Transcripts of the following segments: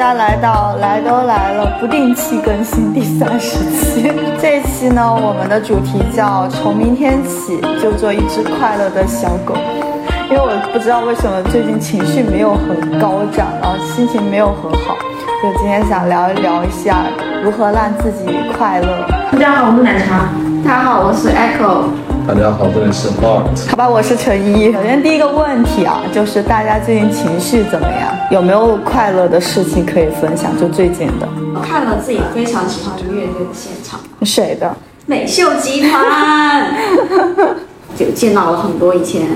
大家来到来都来了不定期更新第三十期。这一期呢，我们的主题叫从明天起就做一只快乐的小狗。因为我不知道为什么最近情绪没有很高涨，然后心情没有很好，就今天想聊一聊一下如何让自己快乐。大家好，我是奶茶。大家好，我是 Echo。大家好，这里是 Art。好吧，我是陈一。首先第一个问题啊，就是大家最近情绪怎么样？有没有快乐的事情可以分享？就最近的。我看了自己非常喜欢的乐队的现场，谁的？美秀集团。就见到了很多以前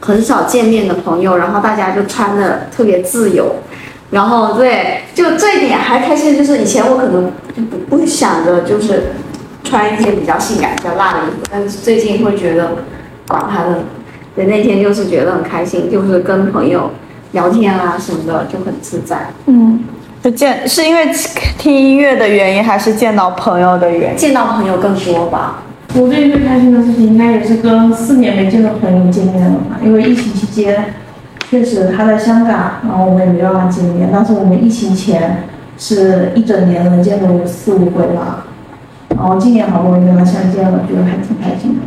很少见面的朋友，然后大家就穿的特别自由，然后对，就这一点还开心。就是以前我可能就不不想着就是穿一件比较性感、比较辣的衣服，但是最近会觉得管他的。对，那天就是觉得很开心，就是跟朋友聊天啊什么的就很自在。嗯，就见是因为听音乐的原因，还是见到朋友的原因？见到朋友更多吧。我最近最开心的事情，应该也是跟四年没见的朋友见面了嘛。因为疫情期间，确实他在香港，然后我们也没办法见面。但是我们疫情前是一整年能见个四五回吧。然后今年好不容易跟他相见了，觉得还挺开心的。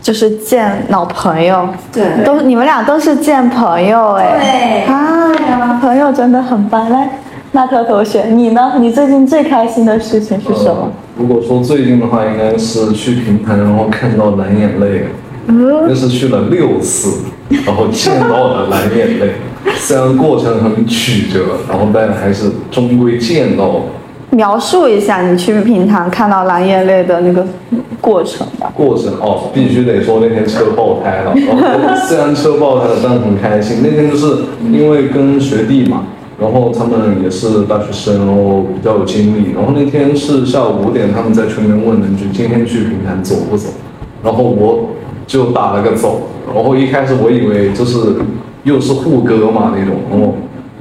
就是见老朋友，对都你们俩都是见朋友哎，对啊，朋友真的很棒。来，纳特同学，你呢？你最近最开心的事情是什么？如果说最近的话，应该是去平潭，然后看到蓝眼泪，嗯那是去了六次，然后见到了蓝眼泪。虽然过程很曲折，然后但还是终归见到了。描述一下你去平潭看到蓝眼泪的那个过程吧。过程哦，必须得说那天车爆胎了。虽然车爆胎了，但很开心。那天就是因为跟学弟嘛，然后他们也是大学生，然后比较有精力。然后那天是下午五点，他们在群里面问了一句：“今天去平潭走不走？”然后我就打了个走。然后一开始我以为就是又是护歌嘛那种，然后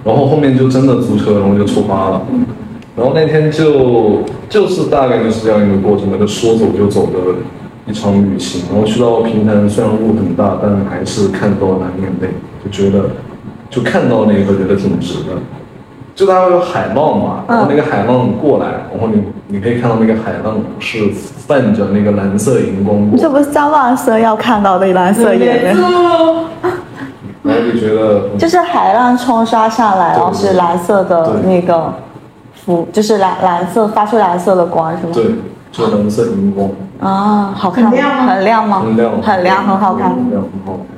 然后后面就真的租车，然后就出发了。然后那天就就是大概就是这样一个过程，那个说走就走的一场旅行。然后去到平潭，虽然雾很大，但还是看到蓝眼泪，就觉得就看到那一刻觉得挺值的。就它会有海浪嘛，然后那个海浪过来，然后你你可以看到那个海浪是泛着那个蓝色荧光过。这不是张万生要看到的蓝色眼泪，然后就觉得就是海浪冲刷上来，然后是蓝色的那个浮，就是蓝蓝色发出蓝色的光是吗？对，就蓝色荧光，啊，好看吗，很亮吗很亮吗？很亮，很亮，很好看。很亮，很好看。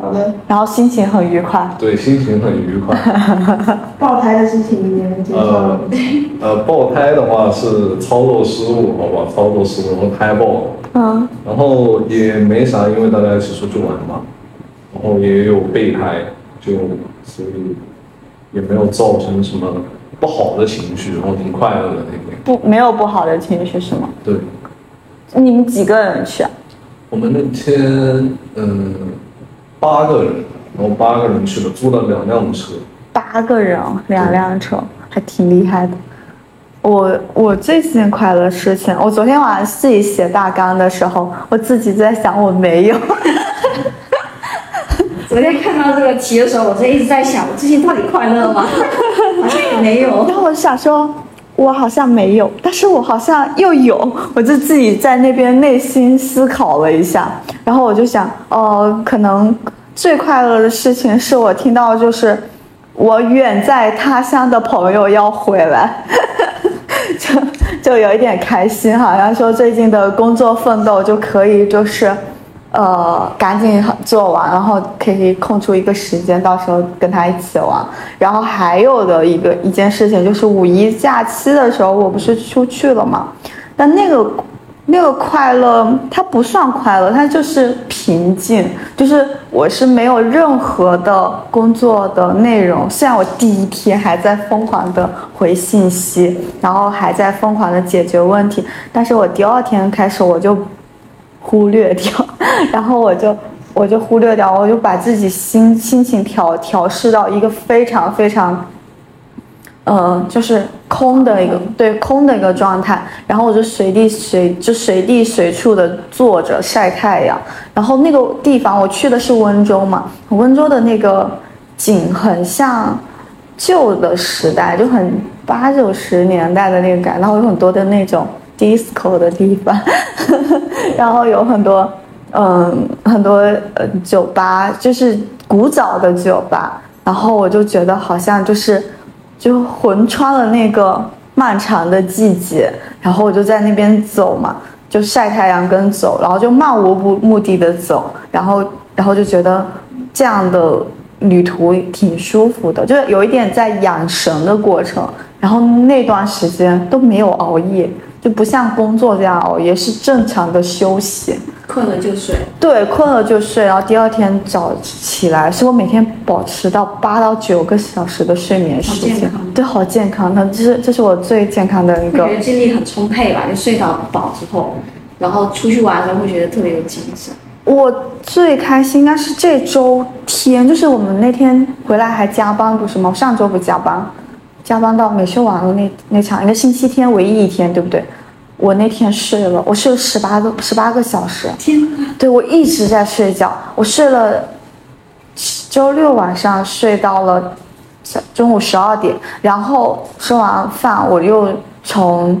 好的，然后心情很愉快。对，心情很愉快。爆胎的事情你能接受呃吗？呃，爆胎的话是操作失误，好吧，操作失误，然后胎爆了，嗯，然后也没啥，因为大家一起出去玩嘛，然后也有备胎，就所以也没有造成什么不好的情绪，然后挺快乐的那天。不，没有不好的情绪是吗？对，你们几个人去啊？我们那天嗯、八个人，然后八个人去了，租了两辆车。八个人，两辆车，还挺厉害的。我我最近快乐事情，我昨天晚上自己写大纲的时候，我自己在想我没有。昨天看到这个题的时候，我就一直在想，我最近到底快乐吗？好像也没有。然后我就想说，我好像没有，但是我好像又有，我就自己在那边内心思考了一下，然后我就想，哦、可能最快乐的事情是我听到就是我远在他乡的朋友要回来，就就有一点开心，好像说最近的工作奋斗就可以就是。呃，赶紧做完，然后可以空出一个时间，到时候跟他一起玩。然后还有的一个一件事情就是五一假期的时候，我不是出去了嘛？但那个那个快乐，它不算快乐，它就是平静，就是我是没有任何的工作的内容。虽然我第一天还在疯狂的回信息，然后还在疯狂的解决问题，但是我第二天开始我就忽略掉，然后我就我就忽略掉，我就把自己心心情调调试到一个非常非常，呃，就是空的一个对空的一个状态，然后我就随地随就随地随处的坐着晒太阳，然后那个地方我去的是温州嘛，温州的那个景很像。旧的时代，就很八九十年代的那个感，然后有很多的那种 disco 的地方，然后有很多嗯很多呃酒吧，就是古早的酒吧，然后我就觉得好像就是就魂穿了那个漫长的季节，然后我就在那边走嘛，就晒太阳跟走，然后就漫无目目的的走，然后然后就觉得这样的旅途挺舒服的，就是有一点在养神的过程。然后那段时间都没有熬夜，就不像工作这样熬夜，是正常的休息。困了就睡。对，困了就睡，然后第二天早起来，是我每天保持到八到九个小时的睡眠时间。对，好健康，那这是这是我最健康的一个会觉。得精力很充沛吧？就睡到饱之后，然后出去玩的时候会觉得特别有精神。我最开心应该是这周天，就是我们那天回来还加班，不是吗？我上周不加班，加班到美秀完的那那场，应该星期天唯一一天，对不对？我那天睡了，我睡了十八个十八个小时。天呐！对我一直在睡觉，我睡了周六晚上睡到了中午十二点，然后吃完饭我又从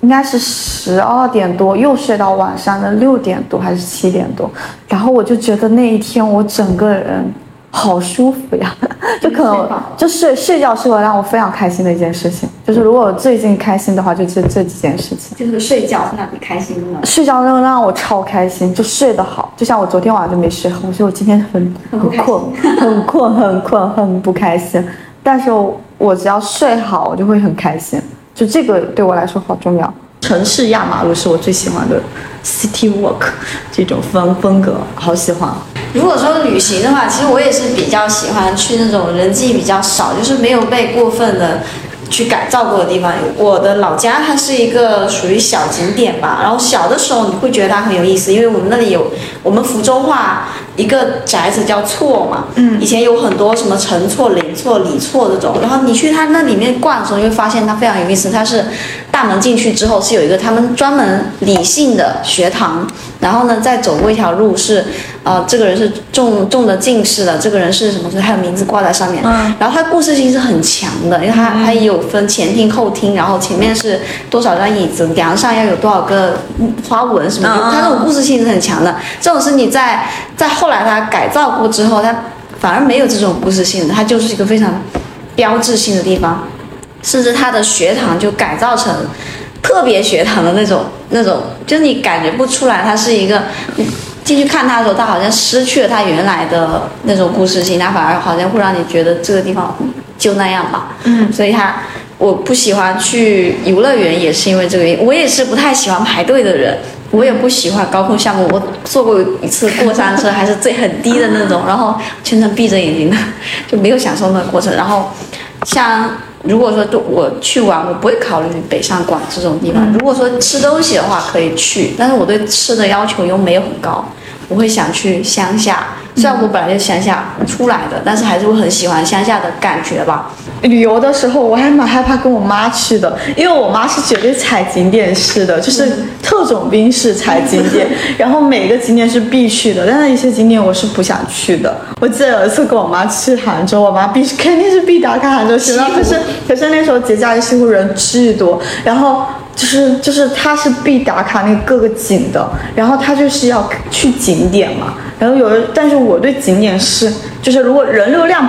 应该是十二点多又睡到晚上的六点多还是七点多，然后我就觉得那一天我整个人好舒服呀，就可能就睡睡觉是我让我非常开心的一件事情，就是如果我最近开心的话，就这这几件事情。就是睡觉是让你开心的。睡觉让让我超开心，就睡得好。就像我昨天晚上就没睡好，所以我今天很很困，很困，很困，很不开心。但是我我只要睡好，我就会很开心。就这个对我来说好重要。城市压马路是我最喜欢的 city walk 这种风风格，好喜欢。如果说旅行的话，其实我也是比较喜欢去那种人迹比较少，就是没有被过分的去改造过的地方。我的老家它是一个属于小景点吧，然后小的时候你会觉得它很有意思，因为我们那里有我们福州话一个宅子叫厝嘛，嗯，以前有很多什么陈厝、林厝、李厝这种，然后你去它那里面逛的时候，你会发现它非常有意思，它是大门进去之后是有一个他们专门理性的学堂，然后呢再走过一条路是，呃，这个人是中中的进士的，这个人是什么？所以他的名字挂在上面。嗯然后他故事性是很强的，因为他他也有分前厅后厅，然后前面是多少张椅子，梁上要有多少个花纹什么的，他嗯这种故事性是很强的。这种是你在在后来他改造过之后，他反而没有这种故事性的，它就是一个非常标志性的地方。甚至他的学堂就改造成特别学堂的那种那种，就是你感觉不出来它是一个，你进去看它的时候，它好像失去了它原来的那种故事性，它反而好像会让你觉得这个地方就那样吧。嗯，所以他我不喜欢去游乐园也是因为这个原因，我也是不太喜欢排队的人。我也不喜欢高空项目，我坐过一次过山车，还是最很低的那种，然后全程闭着眼睛的，就没有享受那个过程。然后像如果说都我去玩，我不会考虑北上广这种地方。如果说吃东西的话可以去，但是我对吃的要求又没有很高，我会想去乡下。虽然我本来就是乡下出来的，但是还是会很喜欢乡下的感觉吧。旅游的时候，我还蛮害怕跟我妈去的，因为我妈是绝对踩景点式的，就是特种兵式踩景点，然后每个景点是必去的，但是一些景点我是不想去的。我记得有一次跟我妈去杭州，我妈必肯定是必打卡杭州西湖，可 是可是那时候节假日西湖人巨多，然后。就是就是它是必打卡那各个景的，然后它就是要去景点嘛，然后有的，但是我对景点是就是如果人流量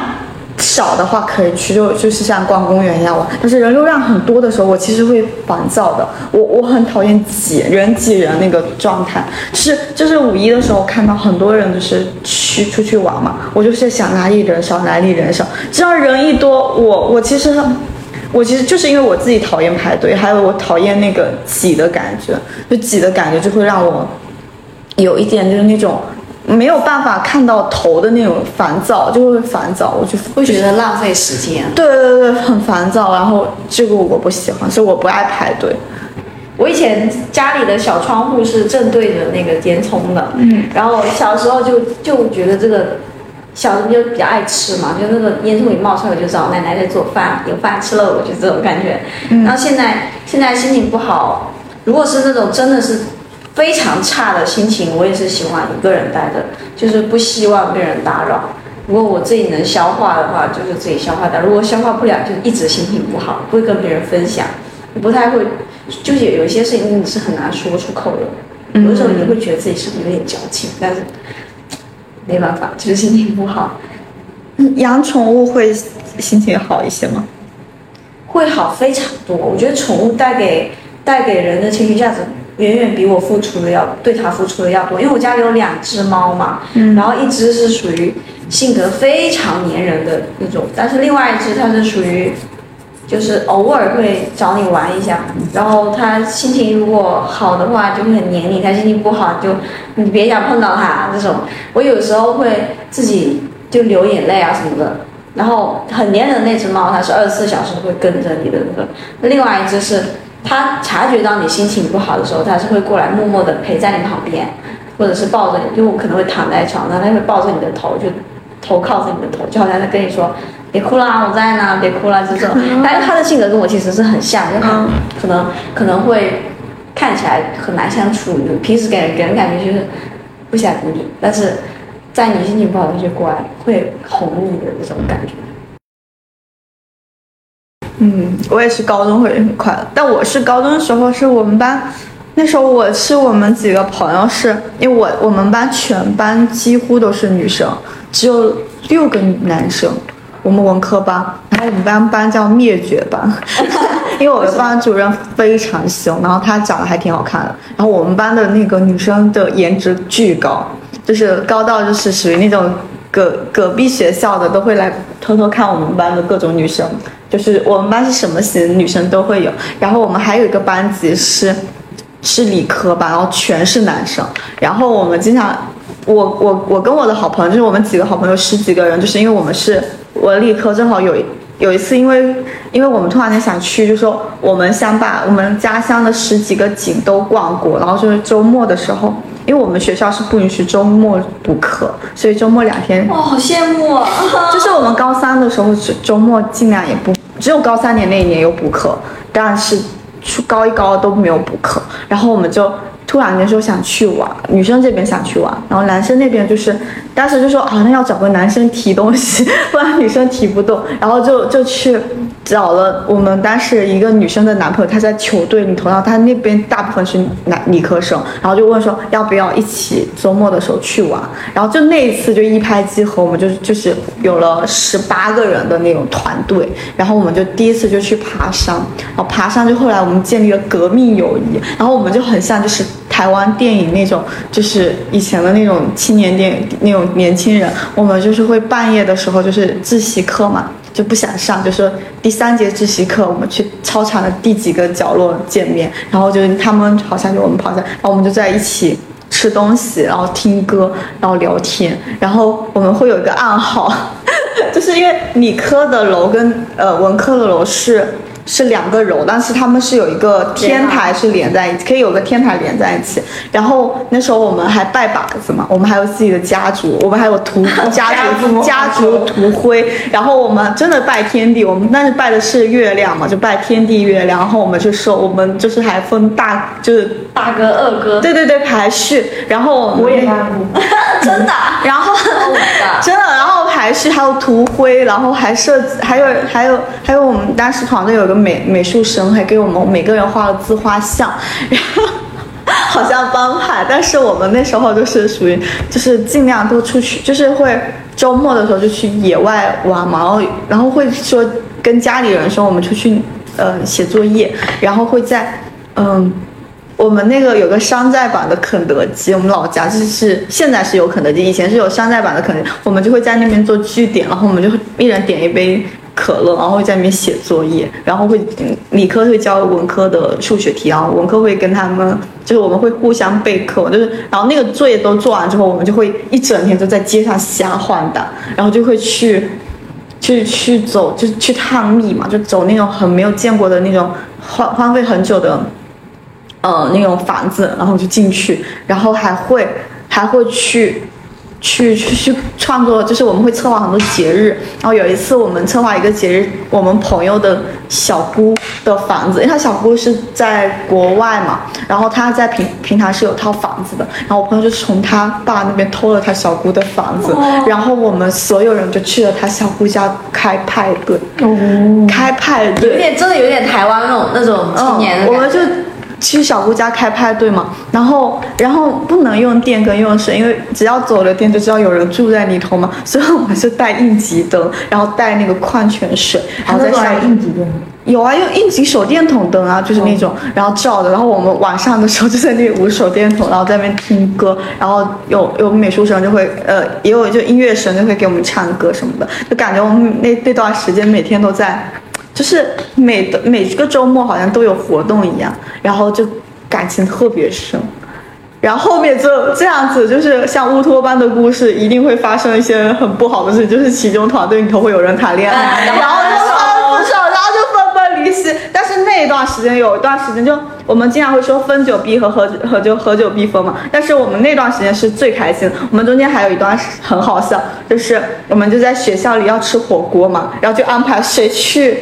少的话可以去，就就是像逛公园一样玩。但是人流量很多的时候，我其实会烦躁的。我我很讨厌挤人挤人那个状态。是就是五一的时候看到很多人就是去出去玩嘛，我就是想哪里人少哪里人少，只要人一多，我我其实。我其实就是因为我自己讨厌排队，还有我讨厌那个挤的感觉，就挤的感觉就会让我有一点就是那种没有办法看到头的那种烦躁，就会烦躁，我就会觉得浪费时间。对对对，很烦躁，然后这个我不喜欢，所以我不爱排队。我以前家里的小窗户是正对着那个烟囱的，嗯，然后小时候就就觉得这个小时候就比较爱吃嘛，就那个烟囱里冒出来，我就知道奶奶在做饭，有饭吃了，我就这种感觉。然后现在现在心情不好，如果是那种真的是非常差的心情，我也是喜欢一个人待着，就是不希望被人打扰。如果我自己能消化的话，就是自己消化掉；如果消化不了，就一直心情不好，不会跟别人分享，不太会，就是有一些事情你是很难说出口的。有的时候你会觉得自己是不是有点矫情，但是没办法，就是心情不好。养宠物会心情好一些吗？会好非常多。我觉得宠物带给带给人的情绪价值，远远比我付出的要对它付出的要多。因为我家里有两只猫嘛，然后一只是属于性格非常粘人的那种，但是另外一只它是属于就是偶尔会找你玩一下，然后它心情如果好的话就会很黏你，它心情不好就你别想碰到它这种。我有时候会自己就流眼泪啊什么的。然后很粘人的那只猫，它是二十四小时会跟着你的那个。另外一只是它察觉到你心情不好的时候，它是会过来默默的陪在你旁边，或者是抱着你，就我可能会躺在床上，它会抱着你的头，就头靠着你的头，就好像在跟你说别哭啦，我在呢，别哭啦，就这种。但是他的性格跟我其实是很像，就很可能可能会看起来很难相处，平时给人给人感觉就是不想理你，但是。在你心情不好的时候过来，会哄你的那种感觉。嗯，我也是高中会很快乐，但我是高中的时候是我们班，那时候我是我们几个朋友，是因为我我们班全班几乎都是女生，只有六个男生，我们文科班，然后我们班班叫灭绝班，因为我的班主任非常凶，然后他长得还挺好看的，然后我们班的那个女生的颜值巨高。就是高到就是属于那种隔隔壁学校的都会来偷偷看我们班的各种女生，就是我们班是什么型女生都会有。然后我们还有一个班级是是理科班，然后全是男生。然后我们经常，我我我跟我的好朋友，就是我们几个好朋友十几个人，就是因为我们是我理科正好有有一次，因为因为我们突然间想去，就说我们想把我们家乡的十几个景都逛过，然后就是周末的时候。因为我们学校是不允许周末补课，所以周末两天。哇，好羡慕啊！就是我们高三的时候，周末尽量也不，只有高三年那一年有补课，但是初高一高二都没有补课，然后我们就。突然间说想去玩，女生这边想去玩，然后男生那边就是当时就说啊，那要找个男生提东西，不然女生提不动，然后就就去找了我们当时一个女生的男朋友，他在球队里头，然后他那边大部分是男理科生，然后就问说要不要一起周末的时候去玩，然后就那一次就一拍即合，我们就就是有了十八个人的那种团队，然后我们就第一次就去爬山，然后爬山就后来我们建立了革命友谊，然后我们就很像就是。台湾电影那种，就是以前的那种青年电影那种年轻人，我们就是会半夜的时候就是自习课嘛，就不想上，就是第三节自习课，我们去操场的第几个角落见面，然后就他们跑下去，我们跑下，然后我们就在一起吃东西，然后听歌，然后聊天，然后我们会有一个暗号，就是因为理科的楼跟呃文科的楼是。是两个楼，但是他们是有一个天台是连在一起，可以有个天台连在一起。然后那时候我们还拜把子嘛，我们还有自己的家族，我们还有图家族 家族图徽。然后我们真的拜天地，我们但是拜的是月亮嘛，就拜天地月亮。然后我们就说，我们就是还分大，就是大哥二哥。对对对，排序。然后我也 真的。然后 真的，然后还是还有涂灰，然后还设还有还有还有我们当时团队有个。美美术生还给我们每个人画了自画像，然后好像帮派，但是我们那时候就是属于就是尽量都出去，就是会周末的时候就去野外玩嘛，然后然后会说跟家里人说我们出去呃写作业，然后会在嗯我们那个有个山寨版的肯德基，我们老家就是现在是有肯德基，以前是有山寨版的肯德基，我们就会在那边做据点，然后我们就会一人点一杯。可乐，然后会在里面写作业，然后会理科会教文科的数学题，然后文科会跟他们，就是我们会互相备课，就是然后那个作业都做完之后，我们就会一整天都在街上瞎晃荡，然后就会去，去去走，就去探秘嘛，就走那种很没有见过的那种荒荒废很久的，呃那种房子，然后就进去，然后还会还会去。去去去创作，就是我们会策划很多节日。然后有一次我们策划一个节日，我们朋友的小姑的房子，因为她小姑是在国外嘛，然后她在平平台是有套房子的，然后我朋友就从他爸那边偷了他小姑的房子，然后我们所有人就去了他小姑家开派对，开派对有，点真的有点台湾那种那种青年的嗯，我们就去小姑家开派对嘛，然后然后不能用电跟用水，因为只要走了电就知道有人住在里头嘛，所以我们是带应急灯，然后带那个矿泉水，然后在上面应急灯。有啊，用应急手电筒灯啊，就是那种，然后照的。然后我们晚上的时候就在那里捂手电筒，然后在那边听歌，然后有有美术生就会，呃，也有就音乐生就会给我们唱歌什么的，就感觉我们那那段时间每天都在，就是每的每个周末好像都有活动一样，然后就感情特别深。然后后面就这样子，就是像乌托邦的故事，一定会发生一些很不好的事，就是其中团队里头会有人谈恋爱，嗯 然后就分手，然后就分崩离析。但是那一段时间有一段时间就，我们经常会说分久必合，合合就合久必分嘛。但是我们那段时间是最开心的，我们中间还有一段很好笑，就是我们就在学校里要吃火锅嘛，然后就安排谁去。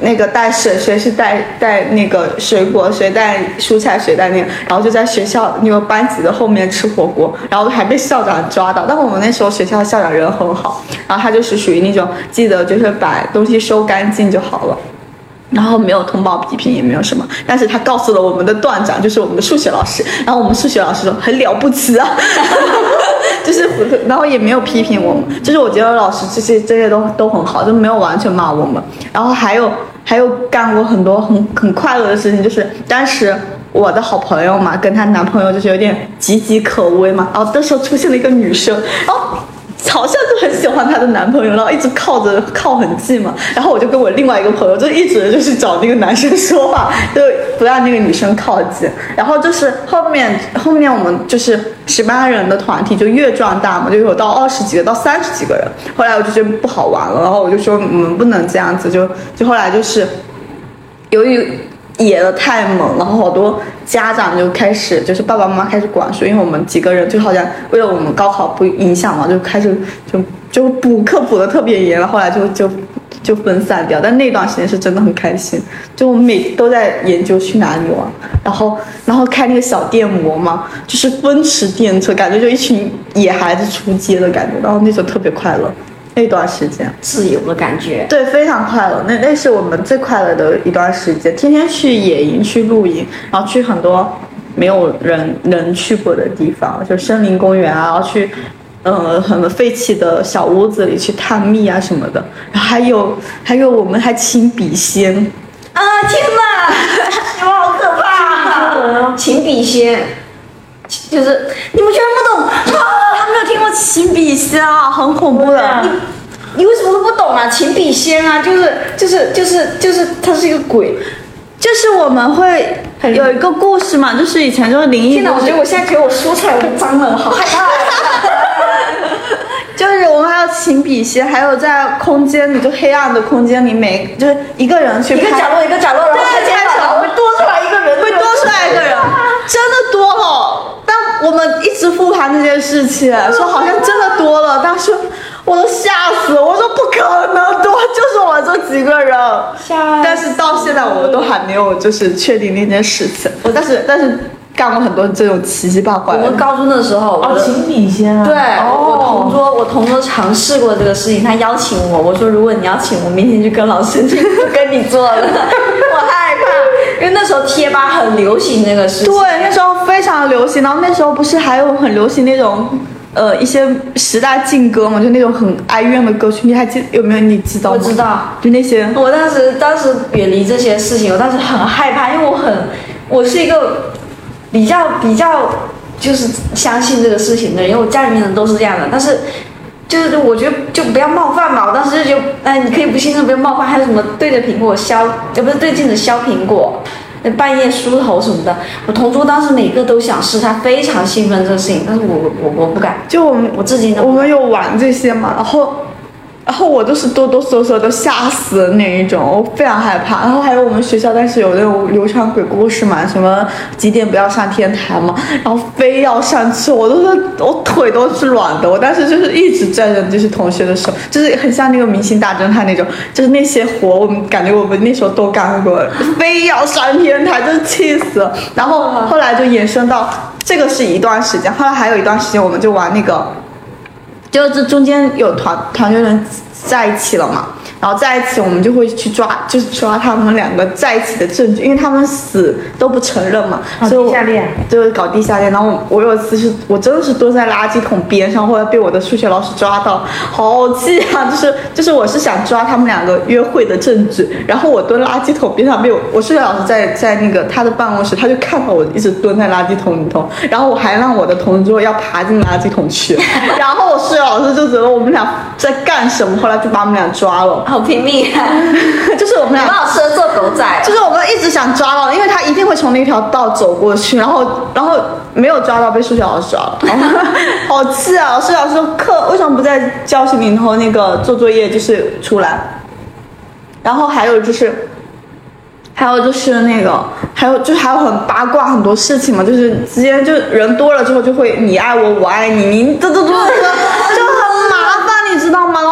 那个带水，谁是带带那个水果，谁带蔬菜，谁带那个，然后就在学校那个班级的后面吃火锅，然后还被校长抓到。但我们那时候学校校长人很好，然后他就是属于那种记得就是把东西收干净就好了。然后没有通报批评，也没有什么，但是他告诉了我们的段长，就是我们的数学老师，然后我们数学老师说很了不起啊，就是然后也没有批评我们，就是我觉得老师这些这些都都很好，就没有完全骂我们。然后还有还有干过很多很很快乐的事情，就是当时我的好朋友嘛，跟她男朋友就是有点岌岌可危嘛，然后这时候出现了一个女生，然后。好像就很喜欢她的男朋友，然后一直靠着靠很近嘛。然后我就跟我另外一个朋友就一直就是找那个男生说话，就不让那个女生靠近。然后就是后面后面我们就是十八人的团体就越壮大嘛，就有到二十几个到三十几个人。后来我就觉得不好玩了，然后我就说我们不能这样子，就就后来就是由于野的太猛，然后好多家长就开始，就是爸爸妈妈开始管束，因为我们几个人就好像为了我们高考不影响嘛，就开始就就补课补的特别严了，后来就就就分散掉。但那段时间是真的很开心，就我们每都在研究去哪里玩，然后然后开那个小电摩嘛，就是奔驰电车，感觉就一群野孩子出街的感觉，然后那时候特别快乐。那段时间，自由的感觉。对，非常快乐。那那是我们最快乐的一段时间，天天去野营、去露营，然后去很多没有人能去过的地方，就森林公园啊，然后去呃很废弃的小屋子里去探秘啊什么的。然后还有 还有，我们还请笔仙，啊天哪，你们好可怕、啊！请笔仙，就是你们居然不懂啊？听过请笔仙啊，很恐怖的。你你为什么会不懂啊？请笔仙啊，就是就是就是就是它是一个鬼。就是我们会有一个故事嘛，就是以前就是灵异天哪，我觉得我现在给我说出来我会脏了，好害怕。就是我们还有请笔仙，还有在空间里，就黑暗的空间里，每就是一个人去拍一个角落一个角落，然后对拍肩膀，然后会多出来一个人，会多出来一个人，真的多了。但我们一直复盘这件事情，说好像真的多了，但是我都吓死了。我说不可能多，就是我们这几个人。吓但是到现在我们都还没有就是确定那件事情。我但是但是干过很多这种奇奇怪怪的我们。高中的时候，我哦，请笔仙啊。对，我哦同桌，我同桌尝试过这个事情，他邀请我，我说如果你邀请我，明天就跟老师 就不跟你做了，为那时候贴吧很流行那个事情。对，那时候非常流行，然后那时候不是还有很流行那种。呃，一些十大劲歌嘛，就那种很哀怨的歌曲，你还记有没有？你知道吗？我知道，就那些我当时当时远离这些事情，我当时很害怕，因为我很，我是一个比较比较就是相信这个事情的人，因为我家里面人都是这样的，但是。就是我觉得就不要冒犯嘛，我当时就觉得，哎，你可以不信任，不要冒犯。还有什么对着苹果削，也，不是对镜子削苹果，那半夜梳头什么的。我同桌当时每个都想试，他非常兴奋这个事情，但是我我我不敢，就我们我自己呢我们有玩这些嘛，然后然后我都是哆哆嗦嗦都吓死那一种，我非常害怕。然后还有我们学校，但是有那种流传鬼故事嘛，什么几点不要上天台嘛，然后非要上去，我都是我腿都是软的。我当时就是一直拽着就是同学的手，就是很像那个明星大侦探那种，就是那些活我们感觉我们那时候都干过，非要上天台，真气死了。然后后来就衍生到这个是一段时间，后来还有一段时间我们就玩那个。就是中间有团团队人在一起了嘛，然后在一起我们就会去抓，就是抓他们两个在一起的证据，因为他们死都不承认嘛，所以我地下恋就是搞地下恋。然后我我有一次是我真的是蹲在垃圾桶边上，后来被我的数学老师抓到，好气啊！就是就是我是想抓他们两个约会的证据，然后我蹲垃圾桶边上被我我数学老师在在那个他的办公室，他就看到我一直蹲在垃圾桶里头，然后我还让我的同桌要爬进垃圾桶去，然后我数学老师就觉得我们俩在干什么，后来就把我们俩抓了，好拼命啊！就是我们俩蛮好适合做狗仔，就是我们一直想抓到，因为他一定会从那条道走过去，然后然后没有抓到，被数学老师抓了，好气啊！数学老师说课为什么不在教室里头那个做作业就是出来？然后还有就是。还有就是那个，还有就是还有很八卦很多事情嘛，就是之间就人多了之后就会你爱我我爱你，你这这这这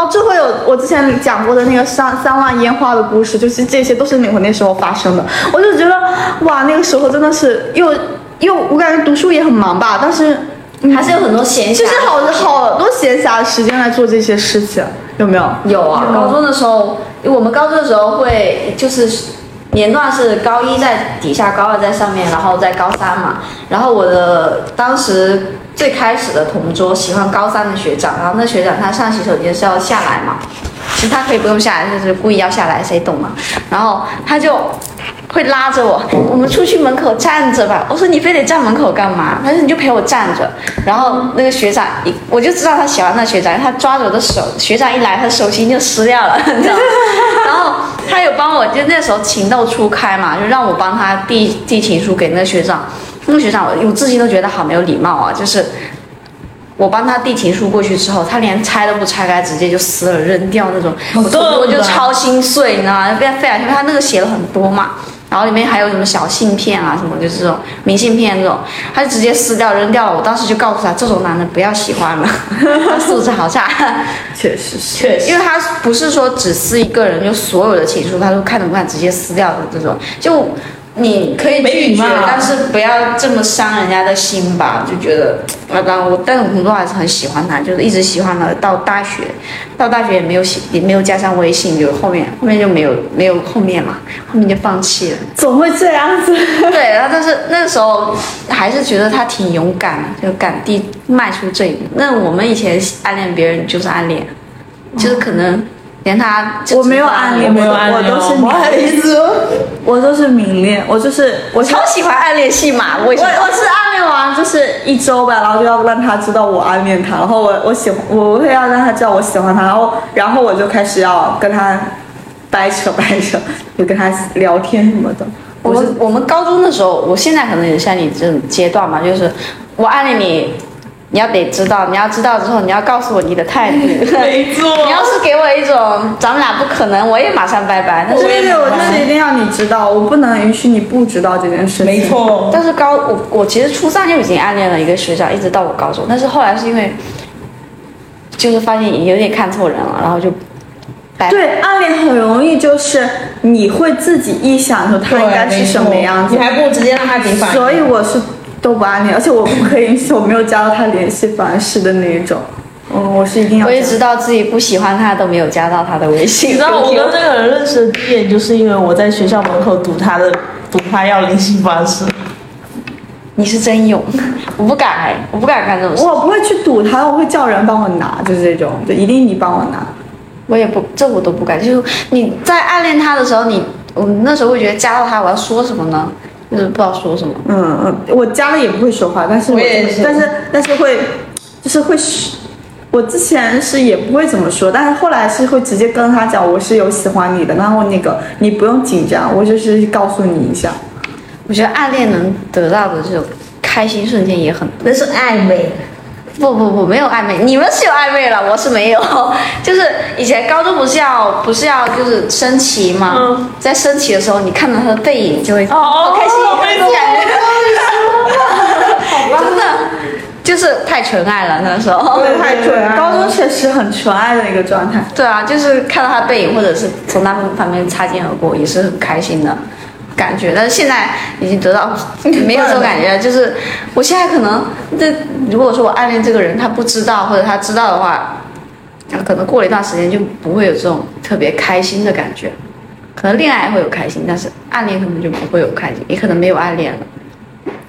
后就会有我之前讲过的那个三三万烟花的故事，就是这些都是那我那时候发生的，我就觉得哇，那个时候真的是又又我感觉读书也很忙吧，但是还是有很多闲暇。就是好好多闲暇的时间来做这些事情，有没有？有啊，高中的时候，我们高中的时候会就是年段是高一在底下，高二在上面，然后在高三嘛。然后我的当时最开始的同桌喜欢高三的学长，然后那学长他上洗手间是要下来嘛，其实他可以不用下来，就是故意要下来，谁懂嘛？然后他就。会拉着我，我们出去门口站着吧。我说你非得站门口干嘛？他说你就陪我站着。然后那个学长一，我就知道他喜欢那学长，他抓着我的手，学长一来，他手心就湿掉了，你知道吗？然后他有帮我，就那时候情窦初开嘛，就让我帮他递递情书给那个学长。那个学长，我我至今都觉得好没有礼貌啊，就是。我帮他递情书过去之后，他连拆都不拆开，直接就撕了扔掉那种，我就我就超心碎，你知道吗？被费啊，因为他那个写了很多嘛，然后里面还有什么小信片啊，什么就是这种明信片这种，他就直接撕掉扔掉了。我当时就告诉他，这种男的不要喜欢了，他素质好差。确实是。确实因为他不是说只撕一个人，就所有的情书他都看都不看，直接撕掉的这种，就你可以拒绝，但是不要这么伤人家的心吧。就觉得，啊，当然我，但我同桌还是很喜欢他，就是一直喜欢他到大学，到大学也没有喜，也没有加上微信，就后面后面就没有没有后面嘛，后面就放弃了。总会这样子。对，然后但是那个时候还是觉得他挺勇敢的，就敢地迈出这一步。那我们以前暗恋别人就是暗恋，就是可能连他我没有暗恋，我没有暗恋我都是我都是明恋，我就是我我超喜欢暗恋戏码，我我？我是暗恋完就是一周吧，然后就要让他知道我暗恋他，然后我我喜欢我会要让他知道我喜欢他，然后然后我就开始要跟他掰扯掰扯，就跟他聊天什么的。我们我们高中的时候，我现在可能也像你这种阶段嘛，就是我暗恋你，你要得知道，你要知道之后，你要告诉我你的态度。没错 你要是给我一种咱们俩不可能，我也马上拜拜。但是对对，我就是一定要你知道，我不能允许你不知道这件事情。没。错，但是高我我其实初三就已经暗恋了一个学长，一直到我高中，但是后来是因为就是发现有点看错人了，然后就拜拜。对，暗恋很容易就是你会自己臆想出他应该是什么样子你，还不如直接让他给反应。所以我是都不暗恋，而且我不可以允许我没有加到他联系方式的那一种。嗯，我是一定要。我也知道自己不喜欢他都没有加到他的微信。你知道我跟这个人认识的第一眼，就是因为我在学校门口堵他的，堵他要联系方式。你是真勇，我不敢哎，我不敢干这种事，我不会去堵他，我会叫人帮我拿，就是这种，就一定你帮我拿。我也不，这我都不敢。就是你在暗恋他的时候，你我那时候会觉得加到他，我要说什么呢？就是不知道说什么。嗯嗯，我加了也不会说话，但是我也是但是但是会，就是会嘘。我之前是也不会怎么说，但是后来是会直接跟他讲我是有喜欢你的，然后那个你不用紧张，我就是告诉你一下。我觉得暗恋能得到的这种开心瞬间也很多。那是暧昧，不不不，没有暧昧，你们是有暧昧了，我是没有。就是以前高中不是要不是要就是升旗吗？嗯在升旗的时候，你看到他的背影就会哦好开心，没那种感觉，好吧 真的就是太纯爱了那时候。对太纯爱了高中确实很纯爱的一个状态。对啊，就是看到他背影，或者是从他们旁边擦肩而过，也是很开心的感觉。但是现在已经得到 没有这种感觉了，就是我现在可能这如果说我暗恋这个人，他不知道或者他知道的话，他可能过了一段时间就不会有这种特别开心的感觉。可能恋爱会有开心，但是暗恋可能就不会有开心，也可能没有暗恋了。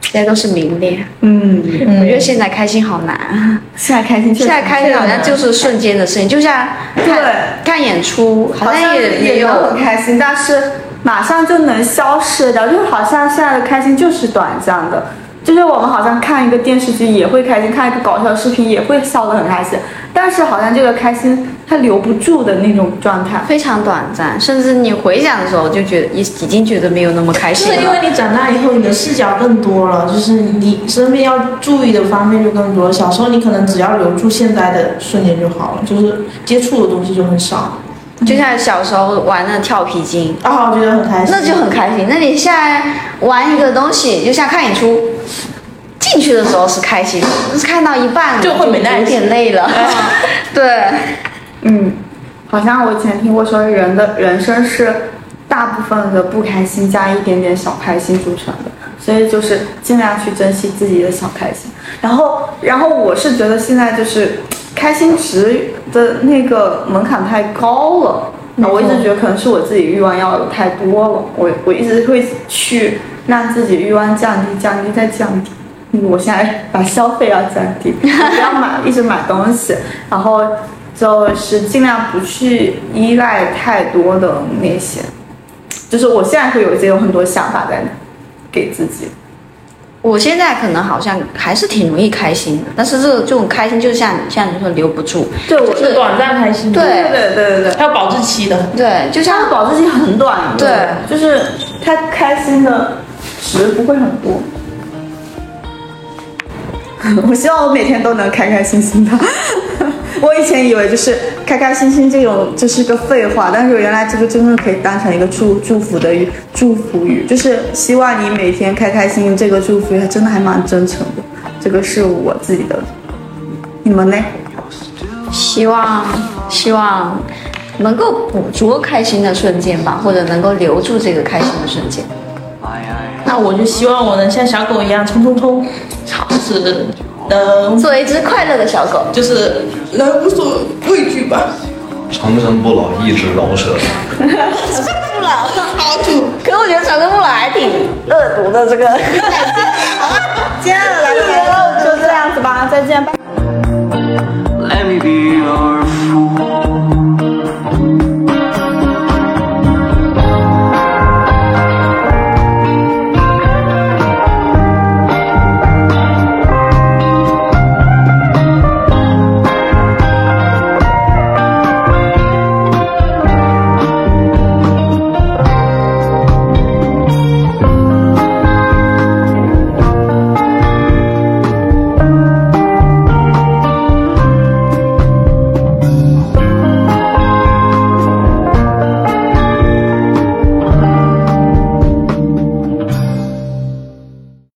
现在都是明恋，嗯，我觉得现在开心好难啊。现在开心，现在开心好像就是瞬间的事情，就像看对看演出，好像也也有很开心，但是马上就能消失掉，就好像现在的开心就是短暂的。就是我们好像看一个电视剧也会开心，看一个搞笑视频也会笑得很开心，但是好像这个开心它留不住的那种状态。非常短暂，甚至你回想的时候就觉得已已经觉得没有那么开心了。是因为你长大以后，你的视角更多了，就是你身边要注意的方面就更多。小时候你可能只要留住现在的瞬间就好了，就是接触的东西就很少。就像小时候玩那跳皮筋，啊，我觉得很开心。那就很开心。那你现在玩一个东西，就像看演出，进去的时候是开心，但是看到一半就会没耐有心点累了。对，嗯，好像我以前听过说，人的人生是大部分的不开心加一点点小开心组成的，所以就是尽量去珍惜自己的小开心。然后，然后我是觉得现在就是开心值的那个门槛太高了。那我一直觉得可能是我自己欲望要有太多了，我我一直会去让自己欲望降低、降低再降低。嗯我现在把消费要降低，不要买一直买东西，然后就是尽量不去依赖太多的那些，就是我现在会有一些有很多想法在给自己。我现在可能好像还是挺容易开心的，但是这这种开心就像像你说留不住，对，我是短暂开心，对对对对对对，还有保质期的。对，就它像的保质期很短，对，就是它开心的值不会很多。我希望我每天都能开开心心的。我以前以为就是开开心心这种就是个废话，但是原来这个真的可以当成一个祝祝福的语，祝福语，就是希望你每天开开心心。这个祝福语它真的还蛮真诚的，这个是我自己的。你们呢？希望希望能够捕捉开心的瞬间吧，或者能够留住这个开心的瞬间。那我就希望我能像小狗一样冲冲冲，就是嗯，做一只快乐的小狗，就是能无所畏惧吧。长生不老，一直老舍。长生不老，好土。可我觉得长生不老还挺恶毒的，这个。再见了，就这样子吧，再见拜。